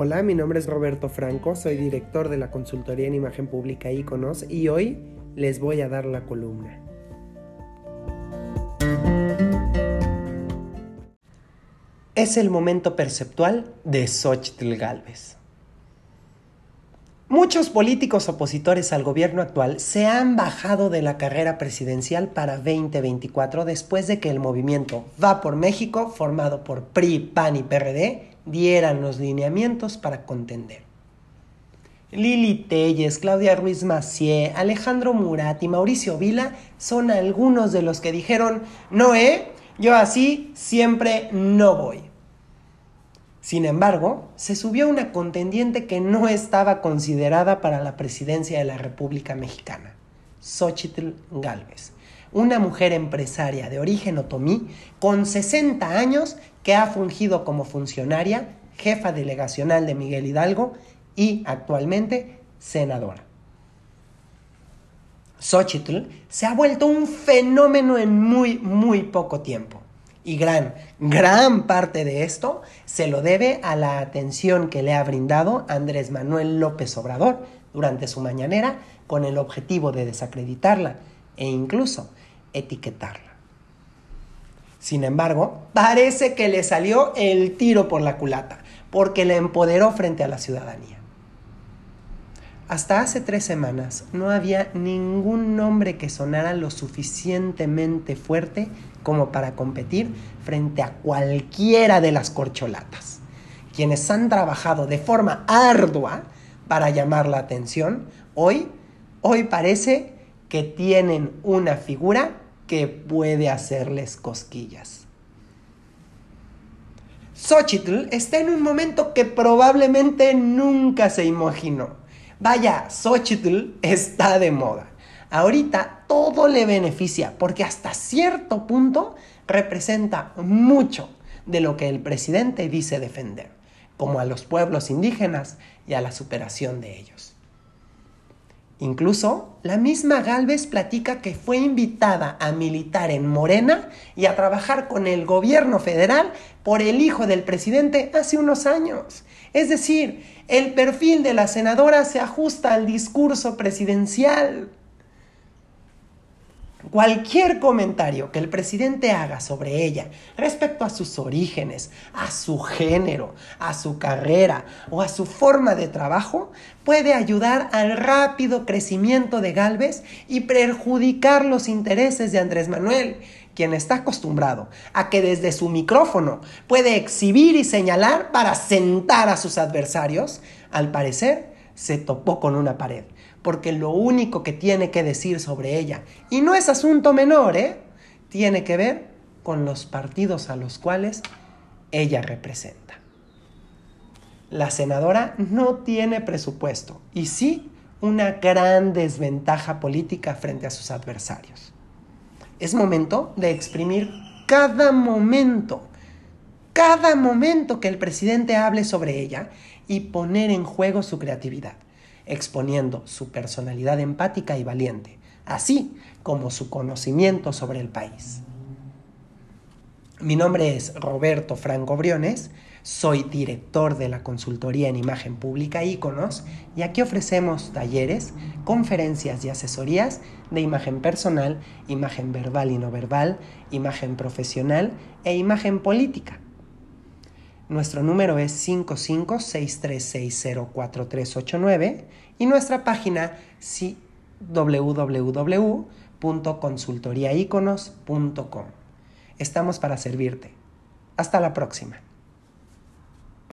Hola, mi nombre es Roberto Franco, soy director de la consultoría en imagen pública Iconos y hoy les voy a dar la columna. Es el momento perceptual de Xochitl Galvez. Muchos políticos opositores al gobierno actual se han bajado de la carrera presidencial para 2024 después de que el movimiento Va por México, formado por PRI, PAN y PRD, dieran los lineamientos para contender. Lili Telles, Claudia Ruiz Macié, Alejandro Murat y Mauricio Vila son algunos de los que dijeron, no, eh, yo así siempre no voy. Sin embargo, se subió una contendiente que no estaba considerada para la presidencia de la República Mexicana, Xochitl Galvez, una mujer empresaria de origen otomí con 60 años que ha fungido como funcionaria, jefa delegacional de Miguel Hidalgo y actualmente senadora. Xochitl se ha vuelto un fenómeno en muy, muy poco tiempo. Y gran, gran parte de esto se lo debe a la atención que le ha brindado Andrés Manuel López Obrador durante su mañanera con el objetivo de desacreditarla e incluso etiquetarla. Sin embargo, parece que le salió el tiro por la culata, porque la empoderó frente a la ciudadanía. Hasta hace tres semanas no había ningún nombre que sonara lo suficientemente fuerte como para competir frente a cualquiera de las corcholatas. Quienes han trabajado de forma ardua para llamar la atención, hoy, hoy parece que tienen una figura que puede hacerles cosquillas. Xochitl está en un momento que probablemente nunca se imaginó. Vaya, Xochitl está de moda. Ahorita todo le beneficia porque hasta cierto punto representa mucho de lo que el presidente dice defender, como a los pueblos indígenas y a la superación de ellos. Incluso la misma Galvez platica que fue invitada a militar en Morena y a trabajar con el gobierno federal por el hijo del presidente hace unos años. Es decir, el perfil de la senadora se ajusta al discurso presidencial. Cualquier comentario que el presidente haga sobre ella respecto a sus orígenes, a su género, a su carrera o a su forma de trabajo puede ayudar al rápido crecimiento de Galvez y perjudicar los intereses de Andrés Manuel, quien está acostumbrado a que desde su micrófono puede exhibir y señalar para sentar a sus adversarios, al parecer se topó con una pared porque lo único que tiene que decir sobre ella, y no es asunto menor, ¿eh? tiene que ver con los partidos a los cuales ella representa. La senadora no tiene presupuesto y sí una gran desventaja política frente a sus adversarios. Es momento de exprimir cada momento, cada momento que el presidente hable sobre ella y poner en juego su creatividad exponiendo su personalidad empática y valiente, así como su conocimiento sobre el país. Mi nombre es Roberto Franco Briones, soy director de la consultoría en imagen pública Iconos y aquí ofrecemos talleres, conferencias y asesorías de imagen personal, imagen verbal y no verbal, imagen profesional e imagen política. Nuestro número es 5563604389 y nuestra página www.consultoriaiconos.com. Estamos para servirte. Hasta la próxima.